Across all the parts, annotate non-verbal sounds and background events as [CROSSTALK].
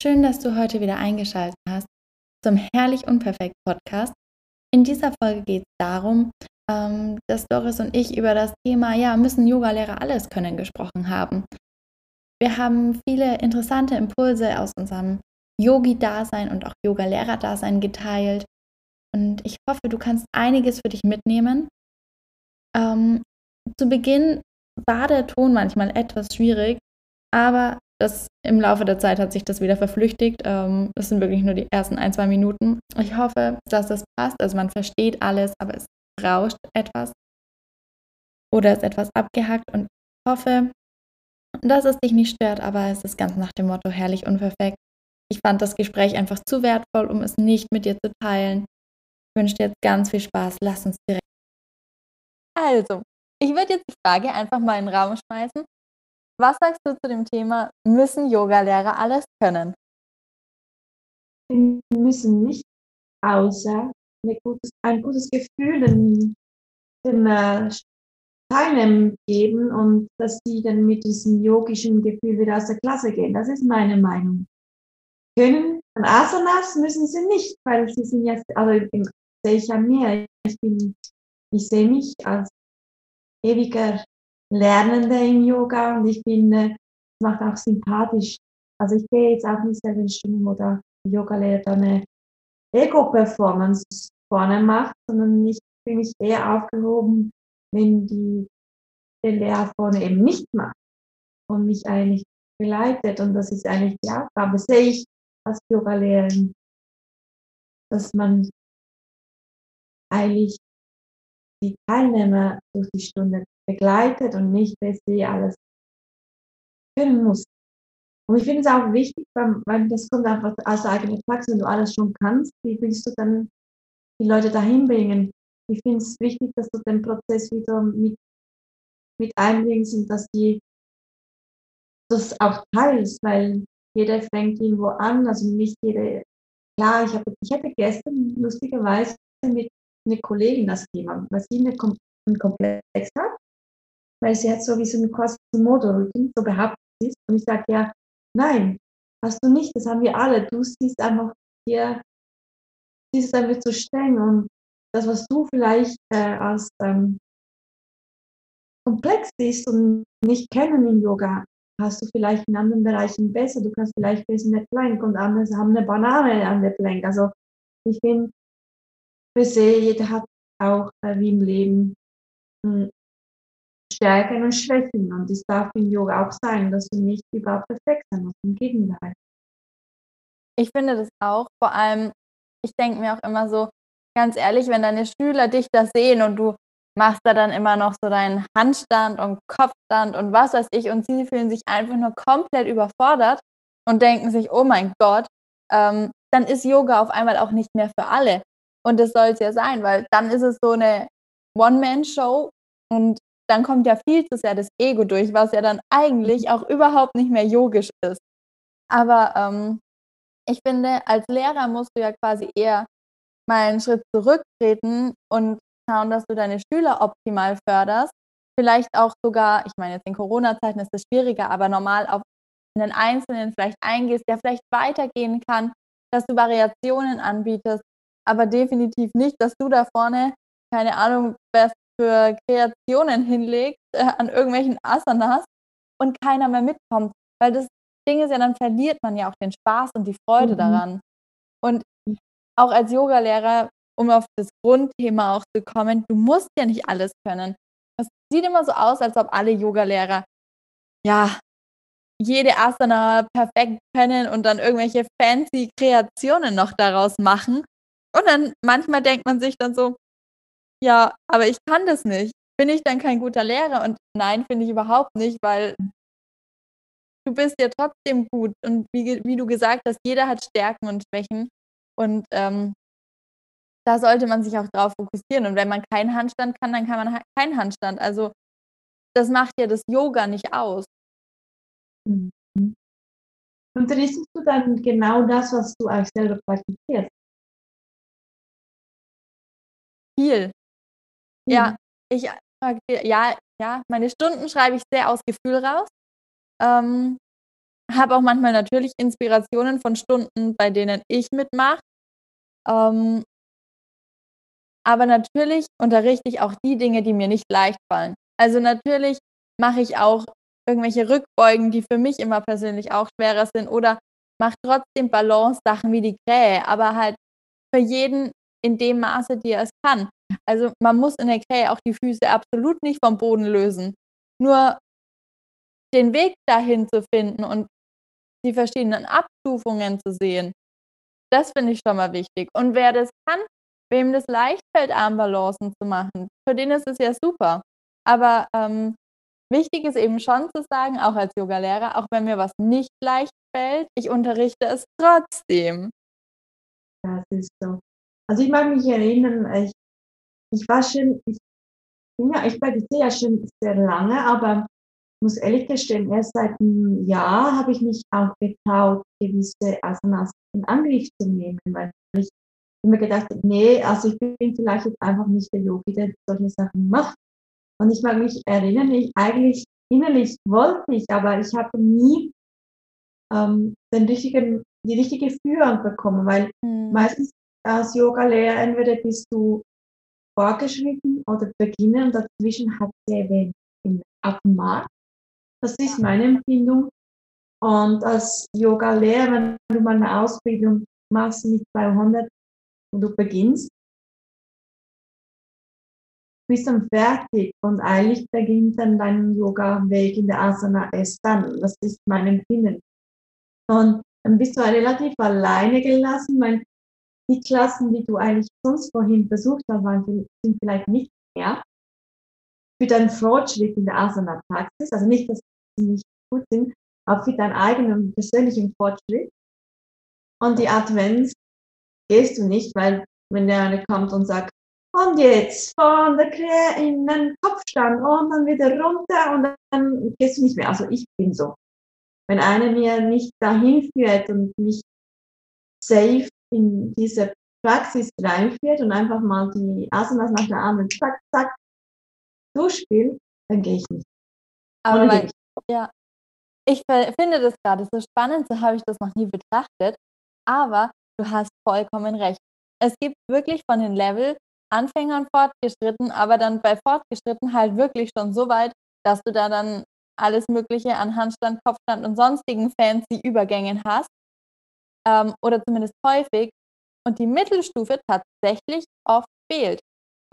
Schön, dass du heute wieder eingeschaltet hast zum Herrlich Unperfekt Podcast. In dieser Folge geht es darum, ähm, dass Doris und ich über das Thema, ja, müssen Yogalehrer alles können gesprochen haben. Wir haben viele interessante Impulse aus unserem Yogi-Dasein und auch Yoga-Lehrer-Dasein geteilt. Und ich hoffe, du kannst einiges für dich mitnehmen. Ähm, zu Beginn war der Ton manchmal etwas schwierig, aber das, im Laufe der Zeit hat sich das wieder verflüchtigt. Ähm, das sind wirklich nur die ersten ein, zwei Minuten. Ich hoffe, dass das passt. Also man versteht alles, aber es rauscht etwas oder ist etwas abgehackt. Und ich hoffe, dass es dich nicht stört, aber es ist ganz nach dem Motto herrlich unperfekt. Ich fand das Gespräch einfach zu wertvoll, um es nicht mit dir zu teilen. Ich wünsche dir jetzt ganz viel Spaß. Lass uns direkt. Also, ich würde jetzt die Frage einfach mal in den Raum schmeißen. Was sagst du zu dem Thema, müssen Yogalehrer alles können? Sie müssen nicht, außer ein gutes, ein gutes Gefühl den, den äh, Teilnehmern geben und dass sie dann mit diesem yogischen Gefühl wieder aus der Klasse gehen. Das ist meine Meinung. Können Asanas müssen sie nicht, weil sie sind jetzt, also sehe ich ja mehr. Ich bin, ich sehe mich als ewiger Lernende im Yoga und ich finde, es macht auch sympathisch. Also ich gehe jetzt auch nicht selber in Stunden, wo der Yoga-Lehrer eine Ego-Performance vorne macht, sondern ich fühle mich eher aufgehoben, wenn die, der Lehrer vorne eben nicht macht und mich eigentlich begleitet. Und das ist eigentlich die Aufgabe, sehe ich als Yoga-Lehrerin, dass man eigentlich die Teilnehmer durch die Stunde begleitet und nicht, dass sie alles können muss. Und ich finde es auch wichtig, weil das kommt einfach aus der eigenen Praxis, wenn du alles schon kannst, wie willst du dann die Leute dahin bringen? Ich finde es wichtig, dass du den Prozess wieder mit, mit einbringst und dass die das auch teilst, weil jeder fängt irgendwo an, also nicht jeder, klar, ich, habe, ich hatte gestern lustigerweise mit einer Kollegin das Thema, weil sie einen Komplex hat weil sie hat so wie so eine Quasimodo-Rücken, so behauptet ist. Und ich sage, ja, nein, hast du nicht, das haben wir alle. Du siehst einfach hier, siehst einfach zu streng und das, was du vielleicht äh, als ähm, komplex siehst und nicht kennen im Yoga, hast du vielleicht in anderen Bereichen besser. Du kannst vielleicht besser in der Plank und andere haben eine Banane an der Plank. Also ich finde, für sie, jeder hat auch äh, wie im Leben hm, Stärken und Schwächen. Und es darf im Yoga auch sein, dass du nicht überhaupt perfekt sein musst. Im Gegenteil. Ich finde das auch. Vor allem, ich denke mir auch immer so, ganz ehrlich, wenn deine Schüler dich da sehen und du machst da dann immer noch so deinen Handstand und Kopfstand und was weiß ich und sie fühlen sich einfach nur komplett überfordert und denken sich, oh mein Gott, ähm, dann ist Yoga auf einmal auch nicht mehr für alle. Und das soll es ja sein, weil dann ist es so eine One-Man-Show und dann kommt ja viel zu sehr das Ego durch, was ja dann eigentlich mhm. auch überhaupt nicht mehr yogisch ist. Aber ähm, ich finde, als Lehrer musst du ja quasi eher mal einen Schritt zurücktreten und schauen, dass du deine Schüler optimal förderst. Vielleicht auch sogar, ich meine, jetzt in Corona-Zeiten ist es schwieriger, aber normal auf einen Einzelnen vielleicht eingehst, der vielleicht weitergehen kann, dass du Variationen anbietest, aber definitiv nicht, dass du da vorne, keine Ahnung, best für Kreationen hinlegt äh, an irgendwelchen Asanas und keiner mehr mitkommt. Weil das Ding ist ja, dann verliert man ja auch den Spaß und die Freude mhm. daran. Und auch als Yogalehrer, um auf das Grundthema auch zu kommen, du musst ja nicht alles können. Es sieht immer so aus, als ob alle Yogalehrer ja jede Asana perfekt können und dann irgendwelche fancy Kreationen noch daraus machen. Und dann manchmal denkt man sich dann so, ja, aber ich kann das nicht. Bin ich dann kein guter Lehrer? Und nein, finde ich überhaupt nicht, weil du bist ja trotzdem gut. Und wie, wie du gesagt hast, jeder hat Stärken und Schwächen. Und ähm, da sollte man sich auch drauf fokussieren. Und wenn man keinen Handstand kann, dann kann man keinen Handstand. Also das macht ja das Yoga nicht aus. Mhm. Unterrichtest du dann genau das, was du eigentlich selber praktizierst? Viel. Ja, mhm. ich ja, ja, meine Stunden schreibe ich sehr aus Gefühl raus. Ähm, habe auch manchmal natürlich Inspirationen von Stunden, bei denen ich mitmache. Ähm, aber natürlich unterrichte ich auch die Dinge, die mir nicht leicht fallen. Also natürlich mache ich auch irgendwelche Rückbeugen, die für mich immer persönlich auch schwerer sind oder mache trotzdem Balance-Sachen wie die Krähe, aber halt für jeden in dem Maße, die er es kann. Also man muss in der Krähe auch die Füße absolut nicht vom Boden lösen. Nur den Weg dahin zu finden und die verschiedenen Abstufungen zu sehen, das finde ich schon mal wichtig. Und wer das kann, wem das leicht fällt, Armbalancen zu machen, für den ist es ja super. Aber ähm, wichtig ist eben schon zu sagen, auch als Yogalehrer, auch wenn mir was nicht leicht fällt, ich unterrichte es trotzdem. Das ist so. Also ich mag mich erinnern, ich, ich war schon, ich, ja, ich praktiziere ja schon sehr lange, aber muss ehrlich gestehen, erst seit einem Jahr habe ich mich auch getraut, gewisse Asanas in Angriff zu nehmen, weil ich mir gedacht habe, nee, also ich bin vielleicht jetzt einfach nicht der Yogi, der solche Sachen macht. Und ich mag mich erinnern, ich eigentlich innerlich wollte ich, aber ich habe nie ähm, den richtigen, die richtige Führung bekommen, weil mhm. meistens als Yoga-Lehrer entweder bist du vorgeschritten oder beginnen und dazwischen hat sehr wenig auf dem Markt. Das ist meine Empfindung. Und als Yoga-Lehrer, wenn du mal eine Ausbildung machst mit 200 und du beginnst, bist dann fertig und eigentlich beginnt dann dein Yoga-Weg in der Asana erst dann. Das ist mein Empfinden. Und dann bist du relativ alleine gelassen, weil die Klassen, die du eigentlich sonst vorhin besucht hast, sind vielleicht nicht mehr. Für deinen Fortschritt in der Asana-Praxis, also nicht, dass sie nicht gut sind, aber für deinen eigenen persönlichen Fortschritt. Und die Advents gehst du nicht, weil wenn der eine kommt und sagt, und jetzt von der Krähe in den Kopfstand und dann wieder runter und dann gehst du nicht mehr. Also ich bin so. Wenn einer mir nicht dahin führt und mich safe in diese Praxis reinführt und einfach mal die Asanas nach der anderen zack, zack durchspielt, dann gehe ich nicht. Aber mein, ja, ich finde das gerade so spannend, so habe ich das noch nie betrachtet. Aber du hast vollkommen recht. Es gibt wirklich von den Level Anfängern fortgeschritten, aber dann bei fortgeschritten halt wirklich schon so weit, dass du da dann alles Mögliche an Handstand, Kopfstand und sonstigen fancy Übergängen hast ähm, oder zumindest häufig und die Mittelstufe tatsächlich oft fehlt.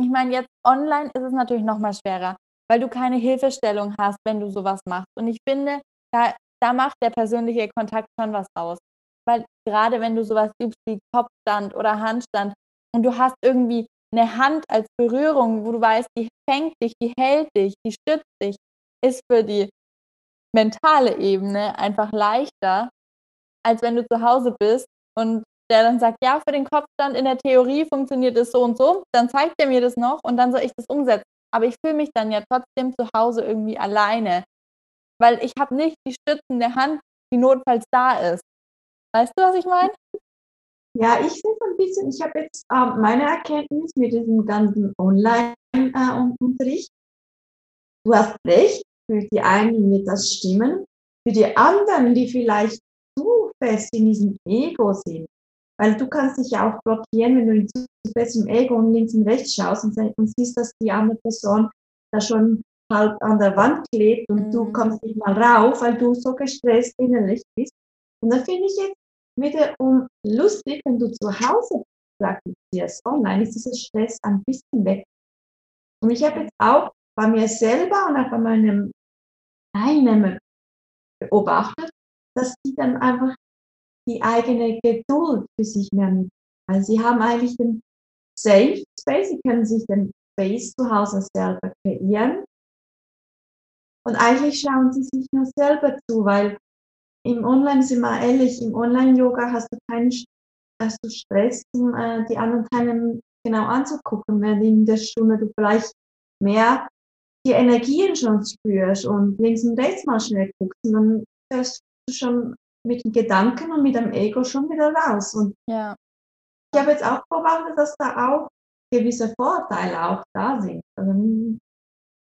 Ich meine, jetzt online ist es natürlich noch mal schwerer, weil du keine Hilfestellung hast, wenn du sowas machst. Und ich finde, da, da macht der persönliche Kontakt schon was aus. Weil gerade wenn du sowas übst wie Kopfstand oder Handstand und du hast irgendwie eine Hand als Berührung, wo du weißt, die fängt dich, die hält dich, die stützt dich, ist für die mentale Ebene einfach leichter, als wenn du zu Hause bist und der dann sagt, ja, für den Kopfstand in der Theorie funktioniert es so und so, dann zeigt er mir das noch und dann soll ich das umsetzen. Aber ich fühle mich dann ja trotzdem zu Hause irgendwie alleine, weil ich habe nicht die stützende Hand, die notfalls da ist. Weißt du, was ich meine? Ja, ich sehe so ein bisschen, ich habe jetzt äh, meine Erkenntnis mit diesem ganzen Online-Unterricht. Äh, du hast recht, für die einen wird das stimmen, für die anderen, die vielleicht zu fest in diesem Ego sind, weil du kannst dich ja auch blockieren, wenn du in zu festem Ego und links und rechts schaust und, und siehst, dass die andere Person da schon halb an der Wand klebt und mhm. du kommst nicht mal rauf, weil du so gestresst innerlich bist. Und da finde ich jetzt wiederum lustig, wenn du zu Hause praktizierst. Online ist dieser Stress ein bisschen weg. Und ich habe jetzt auch bei mir selber und auch bei meinem Teilnehmer beobachtet, dass die dann einfach die eigene Geduld für sich mehr mit. Also sie haben eigentlich den Safe Space, sie können sich den Space zu Hause selber kreieren. Und eigentlich schauen sie sich nur selber zu, weil im Online, sind wir ehrlich, im Online-Yoga hast du keinen hast du Stress, um äh, die anderen Teilnehmer genau anzugucken, wenn in der Stunde du vielleicht mehr die Energien schon spürst und links und rechts mal schnell guckst, und dann hörst du schon mit den Gedanken und mit dem Ego schon wieder raus. Und ja. ich habe jetzt auch beobachtet, dass da auch gewisse Vorteile auch da sind. Also,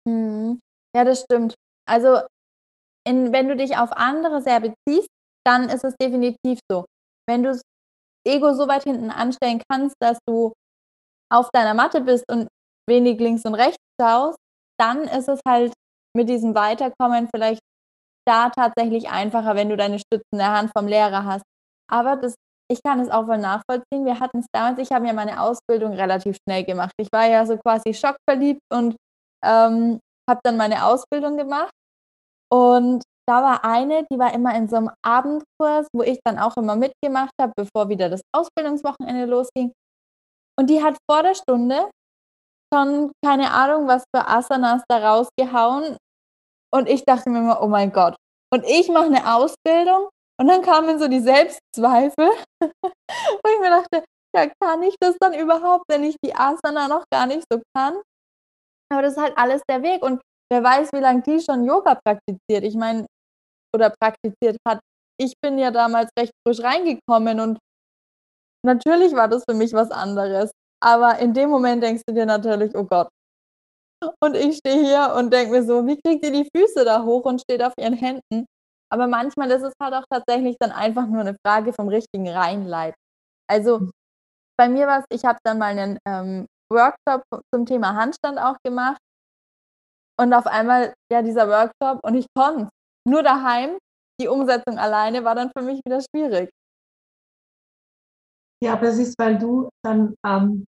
mhm. Ja, das stimmt. Also in, wenn du dich auf andere sehr beziehst, dann ist es definitiv so. Wenn du's Ego so weit hinten anstellen kannst, dass du auf deiner Matte bist und wenig links und rechts schaust, dann ist es halt mit diesem Weiterkommen vielleicht da tatsächlich einfacher, wenn du deine stützende Hand vom Lehrer hast. Aber das ich kann es auch voll nachvollziehen. Wir hatten's damals ich habe ja meine Ausbildung relativ schnell gemacht. Ich war ja so quasi schockverliebt und, ähm, habe dann meine Ausbildung gemacht. Und da war eine, die war immer in so 'nem Abendkurs, wo ich dann auch immer mitgemacht habe, bevor wieder das Ausbildungswochenende losging. Und die hat vor der Stunde schon keine Ahnung, was für Asanas da rausgehauen. Und ich dachte mir immer: „Oh mein Gott.“ Und ich mache 'ne Ausbildung und dann kamen so die Selbstzweifel, [LAUGHS] wo ich mir dachte: „Ja, kann ich das dann überhaupt, wenn ich die Asana noch gar nicht so kann?“ Aber das ist halt alles der Weg und wer weiß, wie lang die schon Yoga praktiziert. Ich meine oder praktiziert hat. Ich bin ja damals recht frisch reingekommen und natürlich war das für mich was anderes. Aber in dem Moment denkst du dir natürlich: „Oh Gott.“ Und ich stehe hier und denke mir so: „Wie kriegt die die Füße da hoch und steht auf ihren Händen?“ Aber manchmal ist es halt auch tatsächlich dann einfach nur 'ne Frage vom richtigen Reinleiten. Also, bei mir war's ich habe dann mal 'nen, ähm, Workshop zum Thema Handstand auch gemacht. Und auf einmal, ja, dieser Workshop und ich konnte es. Nur daheim, die Umsetzung alleine war dann für mich wieder schwierig. Ja, aber es ist, weil du dann, ähm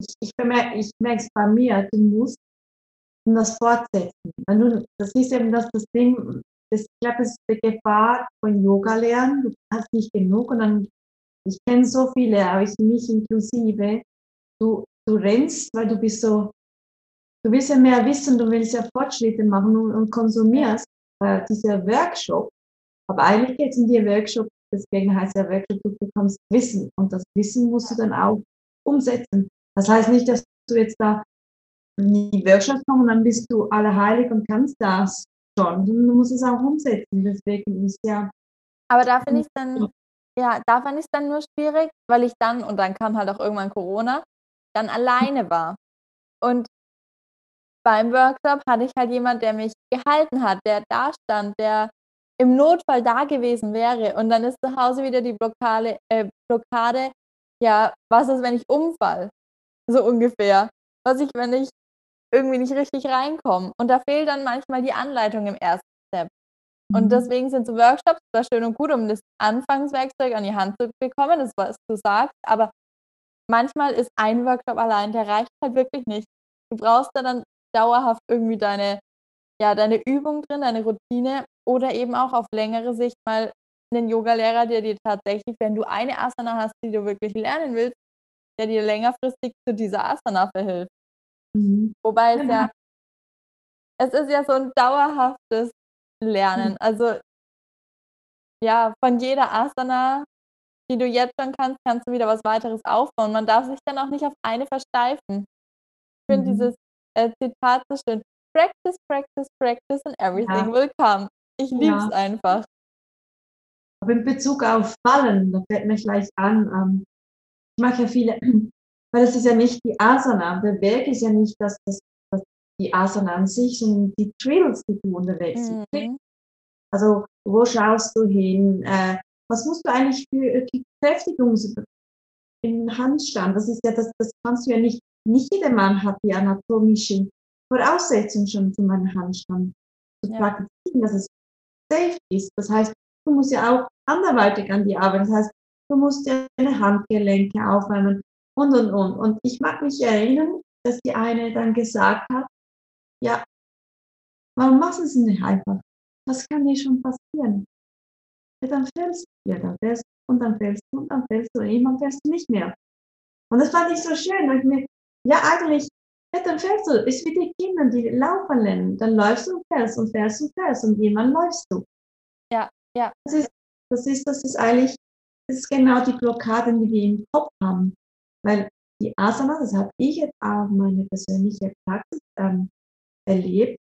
ich ich bemerke ich merke es bei mir, du musst das fortsetzen. Wenn du das ist eben das das Ding, das ich glaube, das ist die Gefahr von Yoga lernen. Du hast nicht genug und dann ich kenne so viele, aber ich mich inklusive. Du du rennst, weil du bist so du willst ja mehr wissen, du willst ja Fortschritte machen und und konsumierst, äh, dieser Workshop. Aber eigentlich geht's um die Workshop, deswegen heißt der Workshop, du bekommst Wissen und das Wissen musst du dann auch umsetzen. Das heißt nicht, dass du jetzt da in die Workshops kommst und dann bist du allerheilig und kannst das schon. Du musst es auch umsetzen. Deswegen ist ja Aber da finde ich's dann ja, da fand ich's dann nur schwierig, weil ich dann und dann kam halt auch irgendwann Corona, dann alleine war. Und beim Workshop hatte ich halt jemand, der mich gehalten hat, der dastand, der im Notfall da gewesen wäre. Und dann ist zu Hause wieder die Blockade äh, Blockade: „Ja, was ist, wenn ich umfalle?“ So ungefähr. Was ich, wenn ich irgendwie nicht richtig reinkomme? Und da fehlt dann manchmal die Anleitung im 1. Step. Und Mhm. deswegen sind so Workshops zwar schön und gut, um das Anfangswerkzeug an die Hand zu bekommen, das, was du sagst, aber manchmal ist ein Workshop allein der reicht halt wirklich nicht. Du brauchst da dann dauerhaft irgendwie deine ja, deine Übung drin, deine Routine oder eben auch auf längere Sicht mal 'nen Yogalehrer, der dir tatsächlich, wenn du eine Asana hast, die du wirklich lernen willst, der dir längerfristig zu dieser Asana verhilft. Mhm. Wobei es ja es ist ja so 'n dauerhaftes Mhm. Lernen. Also ja, von jeder Asana, die du jetzt schon kannst, kannst du wieder was weiteres aufbauen. Man darf sich dann auch nicht auf eine versteifen. Ich finde Mhm. dieses, äh, Zitat so schön: „Practice, practice, practice and Ja. everything will come.“ Ich liebe es Ja. einfach. Aber in Bezug auf Fallen, da fällt mir gleich an, ähm, ich mache ja viele weil das ist ja nicht die Asana. Der Weg ist ja nicht, dass das das die Asana an sich, sondern die Drills, die du unterwegs Mhm. Also, wo schaust du hin? Äh, was musst du eigentlich für, äh, die Kräftigungs im Handstand? Das ist ja das das kannst du ja nicht nicht jeder Mann hat die anatomischen Voraussetzungen schon für meinen Handstand zu Ja. praktizieren, dass es safe ist. Das heißt, du musst ja auch anderweitig an die Arbeit. Das heißt, du musst ja deine Handgelenke aufwärmen und, und, und. Und ich mag mich erinnern, dass die eine dann gesagt hat: „Ja“ „warum machst du's nicht einfach? Was kann dir schon passieren?“ „Ja, dann fällst du. Ja, dann fällst du und dann fällst du und dann fällst du und irgendwann fällst du nicht mehr.“ Und das fand ich so schön, weil ich mir ja, eigentlich ja, dann fällst du. Ist wie die Kinder, die laufen lernen. Dann läufst du und fällst und fällst und fällst und irgendwann läufst du. Ja, ja. Das ist das ist das ist eigentlich das ist genau die Blockaden, die wir im Kopf haben. Weil die Asana, das habe ich jetzt auch meine persönliche Praxis, ähm, erlebt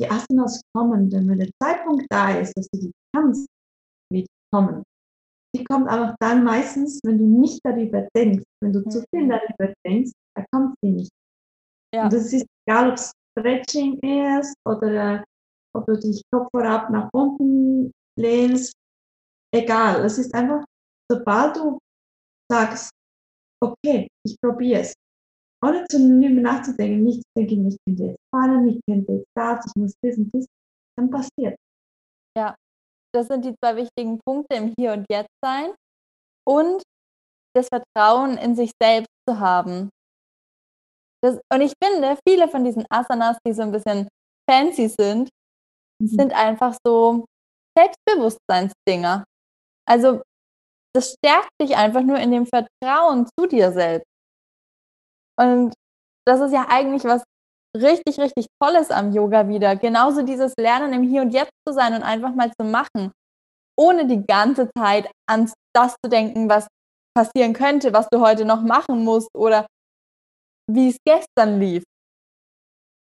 die Asanas kommen, denn wenn der Zeitpunkt da ist, dass du die kannst, wird die kommen. Die kommt aber dann meistens, wenn du nicht darüber denkst. Wenn du zu viel Mhm. darüber denkst, da kommt sie nicht. Und Ja. das ist egal, ob's Stretching ist oder ob du dich Kopf vorab nach unten lehnst. egal. Es ist einfach, sobald du sagst, okay, ich probiere es, ohne zu darüber nachzudenken, nicht zu denken, ich könnte jetzt fallen, ich könnte jetzt das, ich muss das und das, dann passiert. Ja, das sind die zwei wichtigen Punkte im Hier und Jetzt sein und das Vertrauen in sich selbst zu haben. Das, und ich finde, viele von diesen Asanas, die so ein bisschen fancy sind, mhm. sind einfach so Selbstbewusstseinsdinger. Also das stärkt dich einfach nur in dem Vertrauen zu dir selbst. Und das ist ja eigentlich was richtig, richtig Tolles am Yoga wieder. Genauso dieses Lernen im Hier und Jetzt zu sein und einfach mal zu machen, ohne die ganze Zeit an das zu denken, was passieren könnte, was du heute noch machen musst oder wie es gestern lief.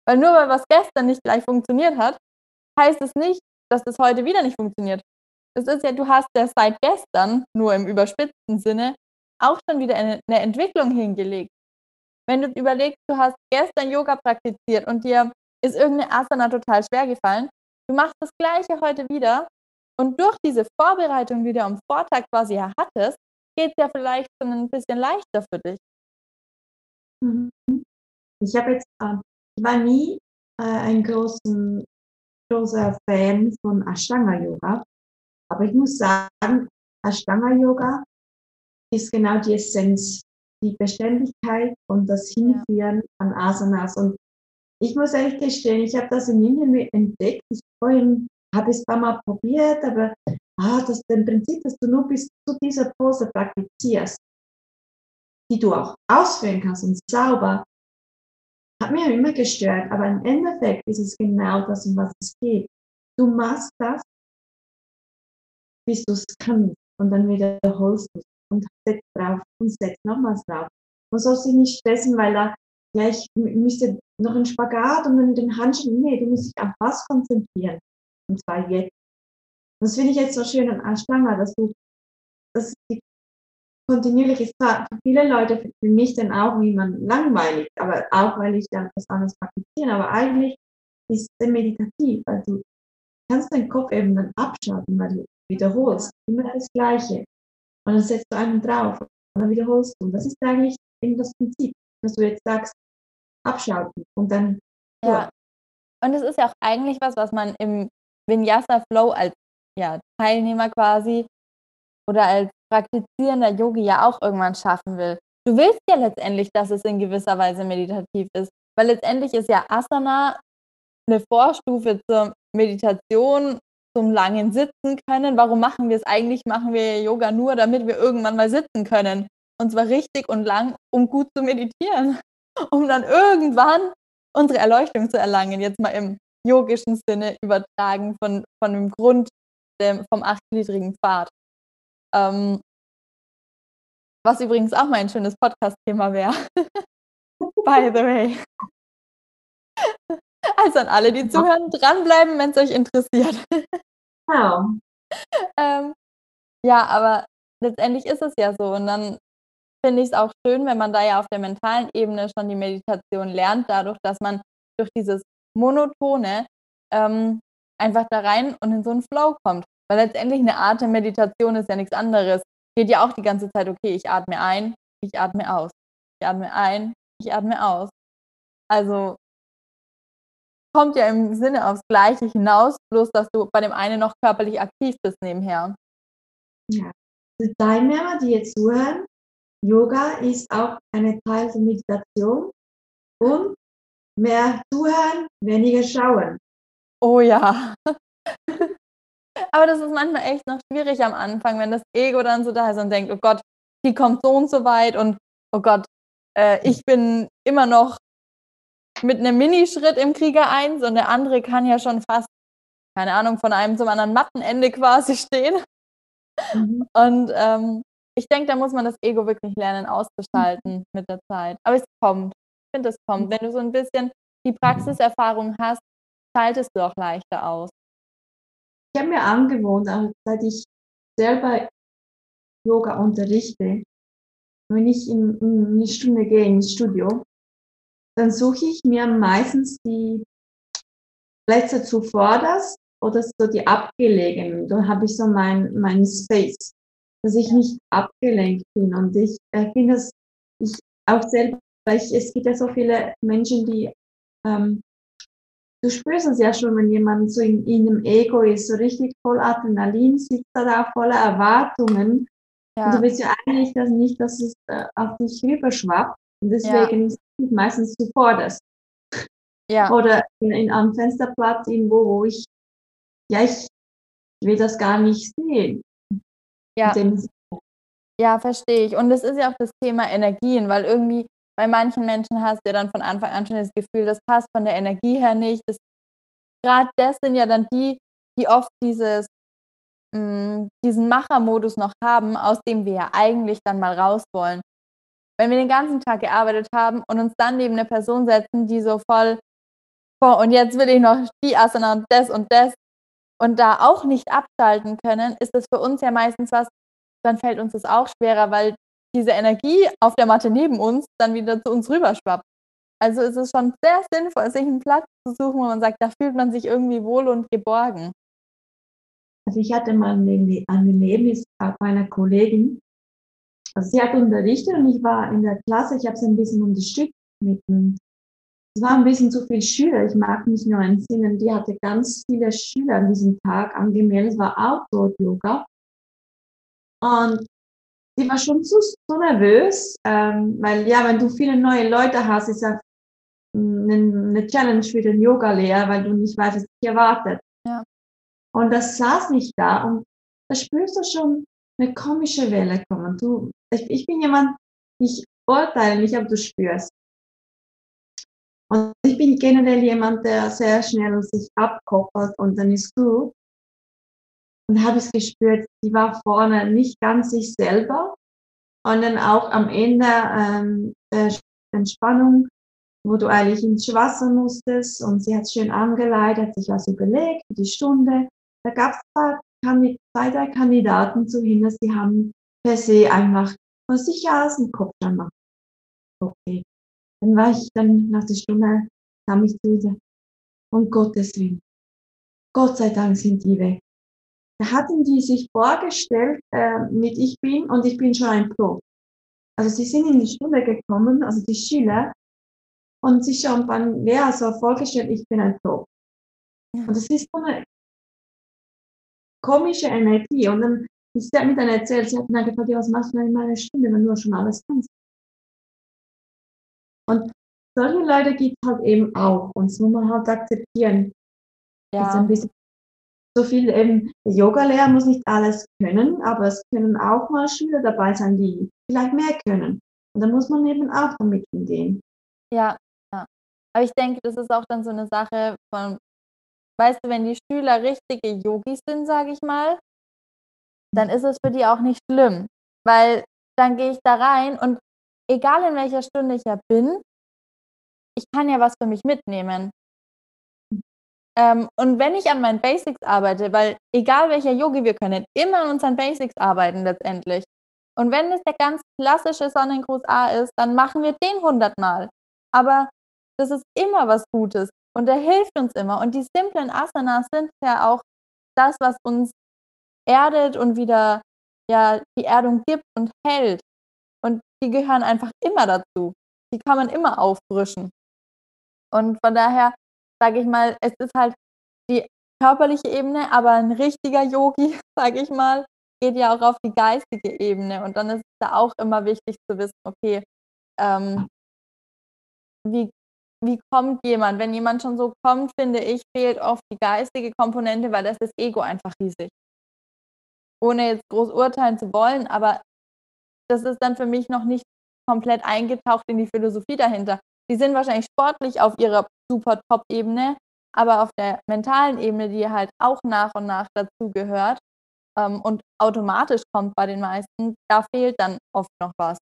Weil nur weil was gestern nicht gleich funktioniert hat, heißt es nicht, dass das heute wieder nicht funktioniert. Es ist ja, du hast ja seit gestern, nur im überspitzten Sinne, auch schon wieder eine, eine Entwicklung hingelegt. Wenn du überlegst, du hast gestern Yoga praktiziert und dir ist irgendeine Asana total schwer gefallen, du machst das gleiche heute wieder und durch diese Vorbereitung, die du am Vortag quasi hattest, geht es ja vielleicht schon ein bisschen leichter für dich. Mhm. Ich habe jetzt, äh, ich war nie äh, ein großen, großer Fan von Ashtanga Yoga, aber ich muss sagen, Ashtanga Yoga ist genau die Essenz, die Beständigkeit und das Hinführen an Asanas. Und ich muss ehrlich gestehen, ich habe das in Indien entdeckt. Ich vorhin habe es ein paar Mal probiert, aber ah, das im Prinzip, dass du nur bis zu dieser Pose praktizierst die du auch ausführen kannst und sauber, hat mir immer gestört. Aber im Endeffekt ist es genau das, um was es geht. Du machst das, bis du es kannst und dann wiederholst du es und setzt drauf und setzt nochmals drauf. Man soll sich nicht stressen, weil da, ja, müsste noch einen Spagat und dann den Handschuh. Nee, du musst dich auf was konzentrieren. Und zwar jetzt. Das finde ich jetzt so schön an Ashtanga, dass du, die kontinuierlich ist für viele Leute, für mich dann auch wie man langweilig, aber auch weil ich dann was anderes praktiziere. Aber eigentlich ist es meditativ, weil du kannst deinen Kopf eben dann abschalten, weil du wiederholst immer das Gleiche. Und dann setzt du einen drauf und dann wiederholst du. Und das ist eigentlich eben das Prinzip, dass du jetzt sagst, abschalten und dann. Ja. Und es ist ja auch eigentlich was, was man im Vinyasa Flow als ja, Teilnehmer quasi oder als praktizierender Yogi ja auch irgendwann schaffen will. Du willst ja letztendlich, dass es in gewisser Weise meditativ ist, weil letztendlich ist ja Asana eine Vorstufe zur Meditation, zum langen Sitzen können. Warum machen wir es eigentlich? Machen wir Yoga nur, damit wir irgendwann mal sitzen können. Und zwar richtig und lang, um gut zu meditieren. [LAUGHS] Um dann irgendwann unsere Erleuchtung zu erlangen. Jetzt mal im yogischen Sinne übertragen von, von dem Grund dem, vom achtgliedrigen Pfad. Ähm, was übrigens auch mal ein schönes Podcast-Thema wäre. [LAUGHS] By the way. Also an alle, die zuhören, dranbleiben, wenn es euch interessiert. Wow. [LAUGHS] ähm, ja, aber letztendlich ist es ja so. Und dann finde ich es auch schön, wenn man da ja auf der mentalen Ebene schon die Meditation lernt, dadurch, dass man durch dieses Monotone ähm, einfach da rein und in so einen Flow kommt. Weil letztendlich eine Art der Meditation ist ja nichts anderes. Geht ja auch die ganze Zeit, okay, ich atme ein, ich atme aus. Ich atme ein, ich atme aus. Also kommt ja im Sinne aufs Gleiche hinaus, bloß dass du bei dem einen noch körperlich aktiv bist nebenher. Ja, die Teilnehmer, die jetzt zuhören, Yoga ist auch eine Teil der Meditation und mehr zuhören, weniger schauen. Oh ja. [LAUGHS] Aber das ist manchmal echt noch schwierig am Anfang, wenn das Ego dann so da ist und denkt, oh Gott, die kommt so und so weit und oh Gott, äh, ich bin immer noch mit einem Minischritt im Krieger 1 und der andere kann ja schon fast, keine Ahnung, von einem zum anderen Mattenende quasi stehen. Mhm. Und ähm, ich denke, da muss man das Ego wirklich lernen auszuschalten mit der Zeit. Aber es kommt. Ich finde, es kommt. Wenn du so ein bisschen die Praxiserfahrung hast, schaltest du auch leichter aus ich habe mir angewohnt, auch seit ich selber Yoga unterrichte, wenn ich in, in eine Stunde gehe ins Studio, dann suche ich mir meistens die Plätze zuvorderst oder so die abgelegenen. Da habe ich so mein, mein Space, dass ich nicht abgelenkt bin. Und ich äh, finde es, ich auch selber, weil ich, es gibt ja so viele Menschen, die, ähm, du spürst es ja schon, wenn jemand so in, in einem Ego ist, so richtig voll Adrenalin, sitzt da voller Erwartungen. Ja. Und du willst ja eigentlich das nicht, dass es äh, auf dich rüberschwappt. Und deswegen ja. ist meistens zuvorderst. Ja. Oder in, in einem Fensterplatz irgendwo, wo ich, ja, ich will das gar nicht sehen. Ja. Ja, verstehe ich. Und es ist ja auch das Thema Energien, weil irgendwie bei manchen Menschen hast du ja dann von Anfang an schon das Gefühl, das passt von der Energie her nicht. Gerade das sind ja dann die, die oft dieses, mh, mm, diesen Machermodus noch haben, aus dem wir ja eigentlich dann mal raus wollen. Wenn wir den ganzen Tag gearbeitet haben und uns dann neben eine Person setzen, die so voll boah, und jetzt will ich noch die Asana und das und das und da auch nicht abschalten können, ist das für uns ja meistens was, dann fällt uns das auch schwerer, weil diese Energie auf der Matte neben uns dann wieder zu uns rüberschwappt. Also ist es schon sehr sinnvoll, sich einen Platz zu suchen, wo man sagt, da fühlt man sich irgendwie wohl und geborgen. Also ich hatte mal ein Erlebnis bei einer Kollegin. Also sie hat unterrichtet und ich war in der Klasse, ich habe sie ein bisschen unterstützt mit einem es waren ein bisschen zu viele Schüler. Ich mag mich nur entsinnen. Die hatte ganz viele Schüler an diesem Tag angemeldet. Es war Outdoor-Yoga. Und sie war schon zu, so nervös, ähm, weil ja, wenn du viele neue Leute hast, ist ja eine, eine Challenge für den Yoga-Lehrer, weil du nicht weißt, was dich erwartet. Ja. Und das saß nicht da und da spürst du schon eine komische Welle kommen. Du, ich, ich bin jemand, ich urteile nicht, aber du spürst. Und ich bin generell jemand, der sehr schnell sich abkoppelt und dann ist gut. Und habe es gespürt, sie war vorne nicht ganz sich selber. Und dann auch am Ende ähm, der Entspannung, wo du eigentlich ins Wasser musstest und sie hat schön angeleitet, sich was überlegt für die Stunde. Da gab es zwei, drei Kandidaten zu hin, die haben per se einfach von sich aus den Kopf dann machen. Okay, dann war ich dann nach der Stunde, kam ich zu ihr, um Gottes Willen. Gott sei Dank sind die weg. Da hatten die sich vorgestellt äh, mit ich bin und ich bin schon ein Pro. Also sie sind in die Stunde gekommen, also die Schüler, und sich schon beim Lehrer so vorgestellt, ich bin ein Pro. Und das ist so eine komische Energie. Und dann, sie hat mir dann erzählt, sie hat mir gefragt, was machst du denn in meiner Stunde, wenn du schon alles kannst? Und solche Leute gibt es halt eben auch. Und das muss man halt akzeptieren. Ja. Ist so viel eben, der Yoga-Lehrer muss nicht alles können, aber es können auch mal Schüler dabei sein, die vielleicht mehr können. Und da muss man eben auch damit umgehen. Ja, ja. Aber ich denke, das ist auch dann so eine Sache von, weißt du, wenn die Schüler richtige Yogis sind, sage ich mal, dann ist es für die auch nicht schlimm, weil dann gehe ich da rein und egal in welcher Stunde ich ja bin, ich kann ja was für mich mitnehmen. Ähm, und wenn ich an meinen Basics arbeite, weil egal welcher Yogi, wir können immer an unseren Basics arbeiten letztendlich. Und wenn es der ganz klassische Sonnengruß A ist, dann machen wir den hundertmal. Aber das ist immer was Gutes und der hilft uns immer. Und die simplen Asanas sind ja auch das, was uns erdet und wieder ja, die Erdung gibt und hält. Und die gehören einfach immer dazu. Die kann man immer auffrischen. Und von daher sage ich mal, es ist halt die körperliche Ebene, aber ein richtiger Yogi, [LAUGHS] sage ich mal, geht ja auch auf die geistige Ebene. Und dann ist es da auch immer wichtig zu wissen, okay, ähm, wie, wie kommt jemand? Wenn jemand schon so kommt, finde ich, fehlt oft die geistige Komponente, weil das ist Ego einfach riesig. Ohne jetzt groß urteilen zu wollen, aber das ist dann für mich noch nicht komplett eingetaucht in die Philosophie dahinter. Die sind wahrscheinlich sportlich auf ihrer super Top-Ebene, aber auf der mentalen Ebene, die halt auch nach und nach dazu gehört ähm, und automatisch kommt bei den meisten, da fehlt dann oft noch was.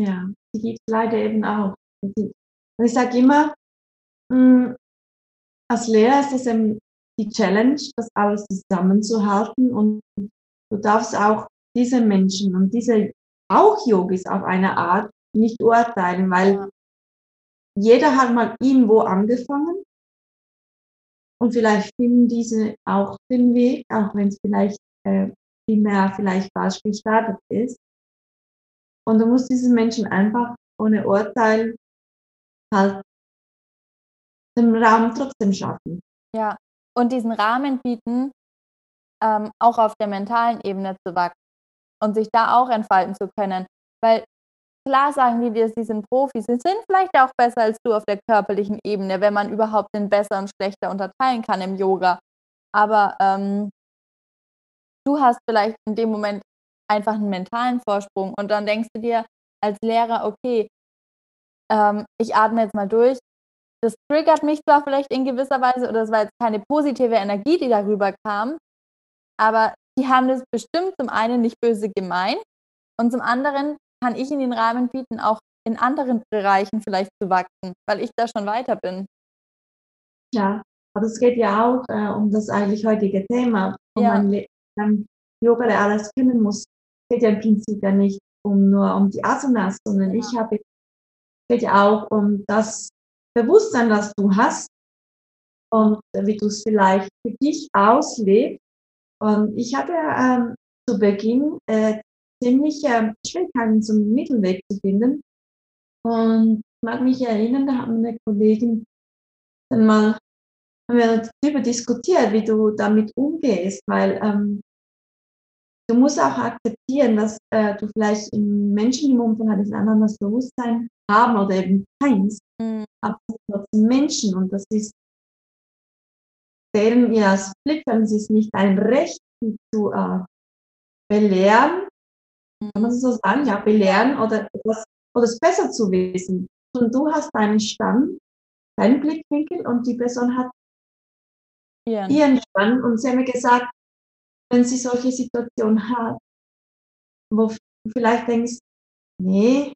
Ja, die gibt es leider eben auch. Und ich sage immer, mh, hm, als Lehrer ist es eben die Challenge, das alles zusammenzuhalten und du darfst auch diese Menschen und diese auch Yogis auf eine Art nicht urteilen, weil jeder hat mal irgendwo angefangen Und vielleicht finden diese auch den Weg, auch wenn es vielleicht äh, primär vielleicht falsch gestartet ist. Und du musst diesen Menschen einfach ohne Urteil halt den Raum trotzdem schaffen. Ja, und diesen Rahmen bieten, ähm, auch auf der mentalen Ebene zu wachsen und sich da auch entfalten zu können. Weil klar sagen die dir, sie sind Profis, sie sind vielleicht auch besser als du auf der körperlichen Ebene, wenn man überhaupt den besser und schlechter unterteilen kann im Yoga. Aber ähm, du hast vielleicht in dem Moment einfach einen mentalen Vorsprung und dann denkst du dir als Lehrer, okay, ähm, ich atme jetzt mal durch. Das triggert mich zwar vielleicht in gewisser Weise oder es war jetzt keine positive Energie, die darüber kam, aber die haben das bestimmt zum einen nicht böse gemeint und zum anderen kann ich in den Rahmen bieten, auch in anderen Bereichen vielleicht zu wachsen, weil ich da schon weiter bin. Ja, aber es geht ja auch äh, um das eigentlich heutige Thema, wo ja. man dann Yoga, alles können muss. Es geht ja im Prinzip ja nicht um nur um die Asanas, sondern ja. ich habe, geht ja auch um das Bewusstsein, das du hast und wie du es vielleicht für dich auslebst. Und ich hatte ähm, zu Beginn äh, ziemlich äh, Schwierigkeiten, einen Mittelweg zu finden. Und ich mag mich erinnern, da haben eine Kollegin dann mal haben wir darüber diskutiert, wie du damit umgehst, weil ähm, du musst auch akzeptieren, dass äh, du vielleicht im Menschen im Umfeld ein anderes Bewusstsein haben oder eben keins, mhm. aber trotzdem Menschen und das ist deren ihr als Blickfeld, es ist nicht ein Recht, die zu äh, belehren, kann man so sagen, ja, belehren oder etwas, oder es besser zu wissen. Und du hast deinen Stand, deinen Blickwinkel und die Person hat ja. ihren Stand. Und sie haben mir gesagt, wenn sie solche Situationen hat, wo du vielleicht denkst, nee,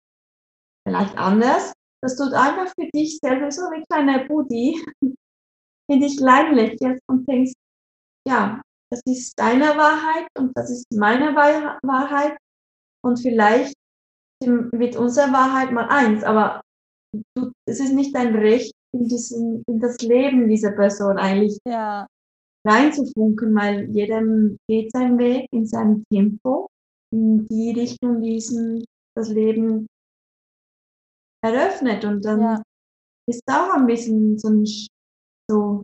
vielleicht anders, dass du einfach für dich selber so wie kleiner Buddy [LAUGHS] in dich klein lächelst und denkst, ja, das ist deine Wahrheit und das ist meine Wahrheit und vielleicht wird unsere Wahrheit mal eins, aber du, es ist nicht dein Recht, in, diesen, in das Leben dieser Person eigentlich ja. reinzufunken, weil jedem geht sein Weg in seinem Tempo, in die Richtung, diesen das Leben eröffnet. Und dann ja. ist auch ein bisschen so, ein, so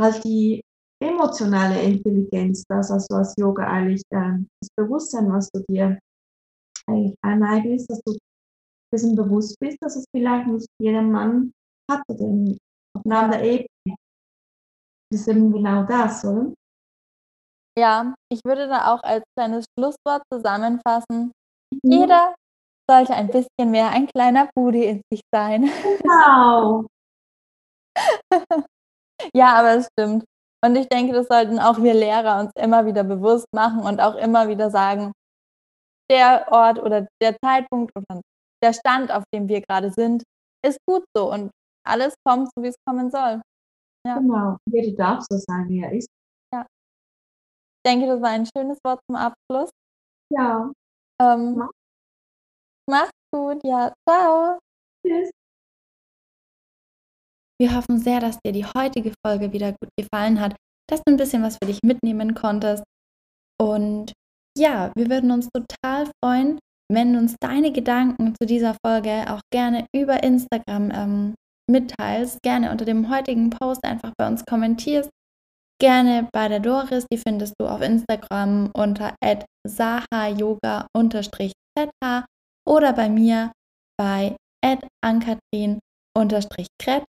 halt die emotionale Intelligenz, das also als Yoga eigentlich äh, das Bewusstsein, was du dir eigentlich aneignest, dass du dessen bewusst bist, dass es vielleicht nicht jeder Mann hat oder auf einer anderen Ebene. Das ist eben genau das, oder? Ja, ich würde da auch als kleines Schlusswort zusammenfassen. Mhm. Jeder sollte ein bisschen mehr ein kleiner Budi in sich sein. Genau. [LAUGHS] ja, aber es stimmt. Und ich denke, das sollten auch wir Lehrer uns immer wieder bewusst machen und auch immer wieder sagen, der Ort oder der Zeitpunkt oder der Stand, auf dem wir gerade sind, ist gut so und alles kommt so, wie es kommen soll. Ja. Genau, jeder darf so sein, wie er ist. Ja. Ich denke, das war ein schönes Wort zum Abschluss. Ja. Ähm, Mach's gut, ja. Ciao. Tschüss. Wir hoffen sehr, dass dir die heutige Folge wieder gut gefallen hat, dass du ein bisschen was für dich mitnehmen konntest. Und ja, wir würden uns total freuen, wenn du uns deine Gedanken zu dieser Folge auch gerne über Instagram ähm, mitteilst, gerne unter dem heutigen Post einfach bei uns kommentierst, gerne bei der Doris, die findest du auf Instagram unter sahayoga-zh oder bei mir bei ankatrin-kret.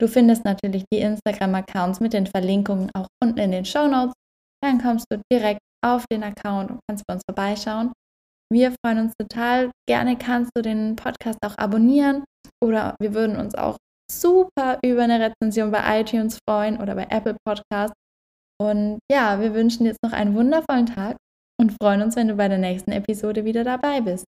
Du findest natürlich die Instagram-Accounts mit den Verlinkungen auch unten in den Show Notes. Dann kommst du direkt auf den Account und kannst bei uns vorbeischauen. Wir freuen uns total. Gerne kannst du den Podcast auch abonnieren oder wir würden uns auch super über eine Rezension bei iTunes freuen oder bei Apple Podcast. Und ja, wir wünschen dir jetzt noch einen wundervollen Tag und freuen uns, wenn du bei der nächsten Episode wieder dabei bist.